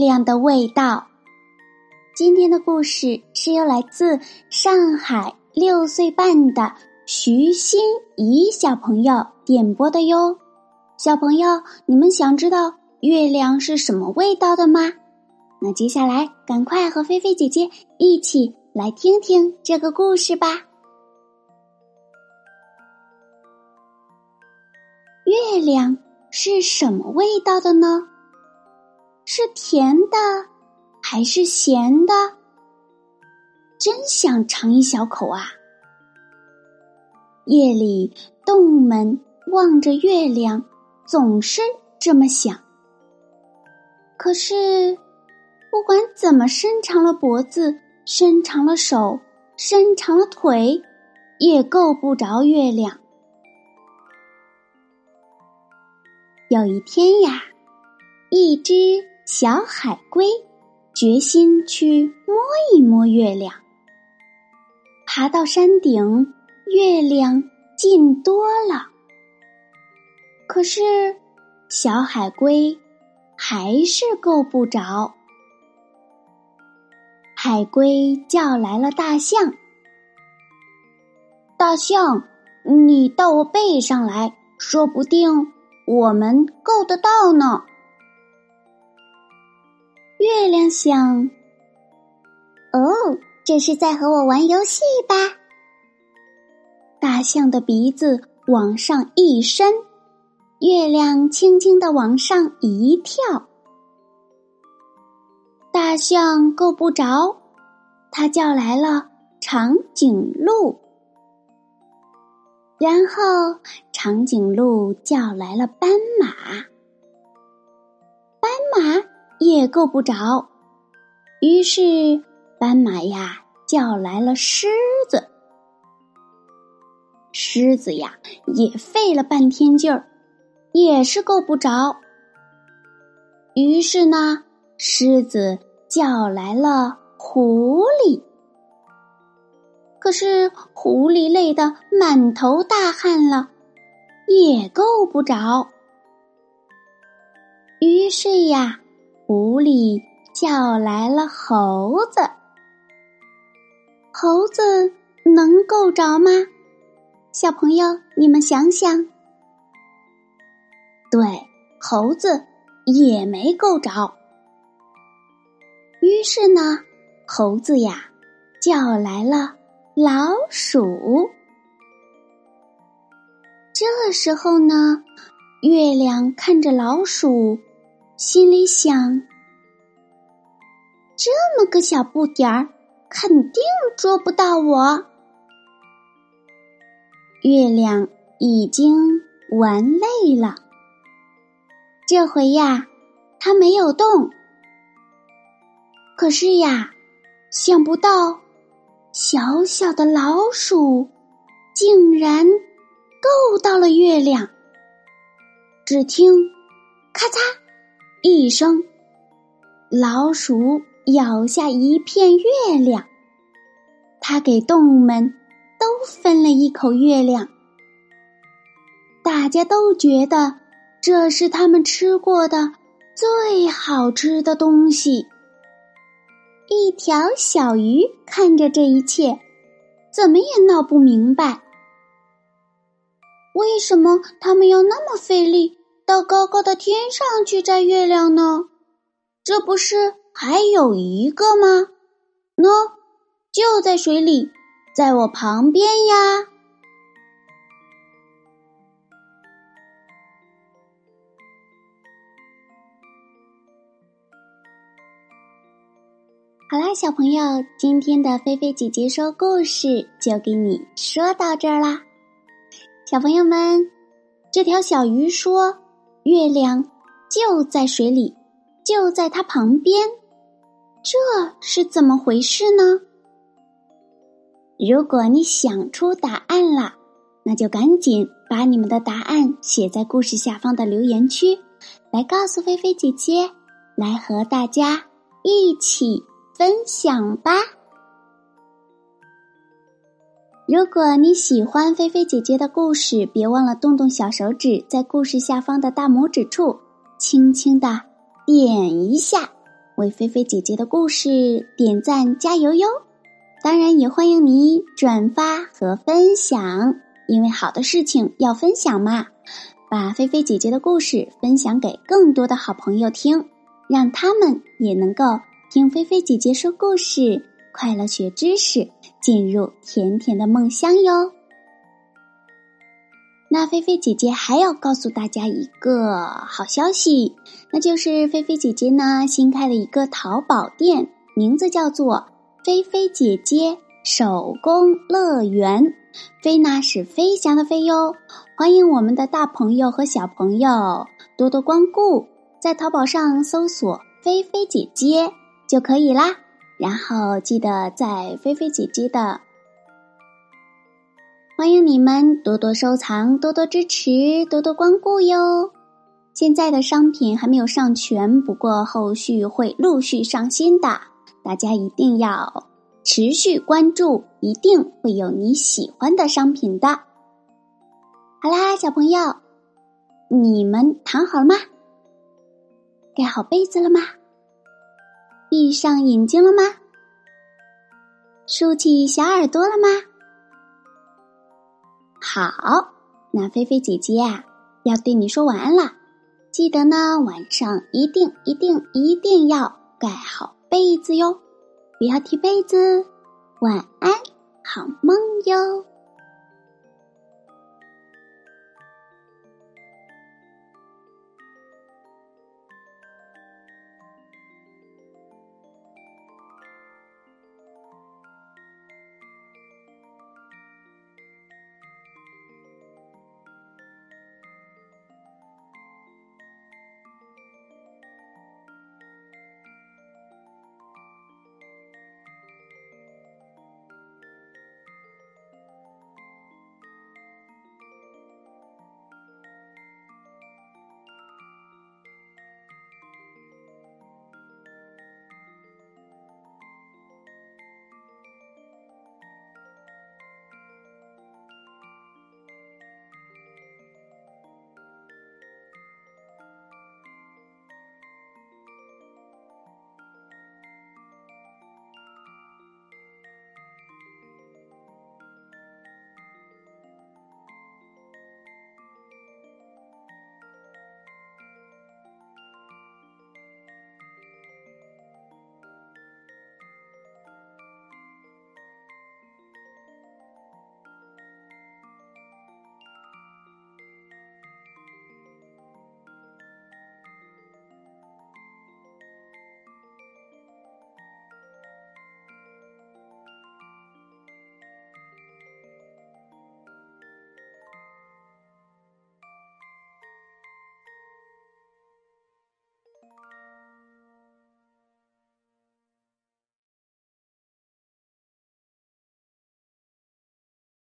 亮的味道。今天的故事是由来自上海六岁半的徐欣怡小朋友点播的哟。小朋友，你们想知道月亮是什么味道的吗？那接下来赶快和菲菲姐姐一起来听听这个故事吧。月亮是什么味道的呢？是甜的还是咸的？真想尝一小口啊！夜里，动物们望着月亮，总是这么想。可是，不管怎么伸长了脖子、伸长了手、伸长了腿，也够不着月亮。有一天呀，一只。小海龟决心去摸一摸月亮。爬到山顶，月亮近多了。可是，小海龟还是够不着。海龟叫来了大象：“大象，你到我背上来，说不定我们够得到呢。”月亮想：“哦，这是在和我玩游戏吧？”大象的鼻子往上一伸，月亮轻轻的往上一跳。大象够不着，它叫来了长颈鹿，然后长颈鹿叫来了斑马，斑马。也够不着，于是斑马呀叫来了狮子，狮子呀也费了半天劲儿，也是够不着。于是呢，狮子叫来了狐狸，可是狐狸累得满头大汗了，也够不着。于是呀。狐狸叫来了猴子，猴子能够着吗？小朋友，你们想想。对，猴子也没够着。于是呢，猴子呀叫来了老鼠。这时候呢，月亮看着老鼠。心里想：这么个小不点儿，肯定捉不到我。月亮已经玩累了，这回呀，它没有动。可是呀，想不到小小的老鼠竟然够到了月亮。只听“咔嚓”。一声，老鼠咬下一片月亮，它给动物们都分了一口月亮。大家都觉得这是他们吃过的最好吃的东西。一条小鱼看着这一切，怎么也闹不明白，为什么他们要那么费力。到高高的天上去摘月亮呢？这不是还有一个吗？喏，就在水里，在我旁边呀。好啦，小朋友，今天的菲菲姐姐说故事就给你说到这儿啦。小朋友们，这条小鱼说：“月亮就在水里，就在它旁边，这是怎么回事呢？”如果你想出答案了，那就赶紧把你们的答案写在故事下方的留言区，来告诉菲菲姐姐，来和大家一起。分享吧！如果你喜欢菲菲姐姐的故事，别忘了动动小手指，在故事下方的大拇指处轻轻的点一下，为菲菲姐姐的故事点赞加油哟！当然，也欢迎你转发和分享，因为好的事情要分享嘛！把菲菲姐姐的故事分享给更多的好朋友听，让他们也能够。听菲菲姐姐说故事，快乐学知识，进入甜甜的梦乡哟。那菲菲姐姐还要告诉大家一个好消息，那就是菲菲姐姐呢新开了一个淘宝店，名字叫做“菲菲姐姐手工乐园”。飞呢是飞翔的飞哟，欢迎我们的大朋友和小朋友多多光顾，在淘宝上搜索“菲菲姐姐”。就可以啦，然后记得在菲菲姐姐的，欢迎你们多多收藏、多多支持、多多光顾哟。现在的商品还没有上全，不过后续会陆续上新的，大家一定要持续关注，一定会有你喜欢的商品的。好啦，小朋友，你们躺好了吗？盖好被子了吗？闭上眼睛了吗？竖起小耳朵了吗？好，那菲菲姐姐啊，要对你说晚安了。记得呢，晚上一定一定一定要盖好被子哟，不要踢被子。晚安，好梦哟。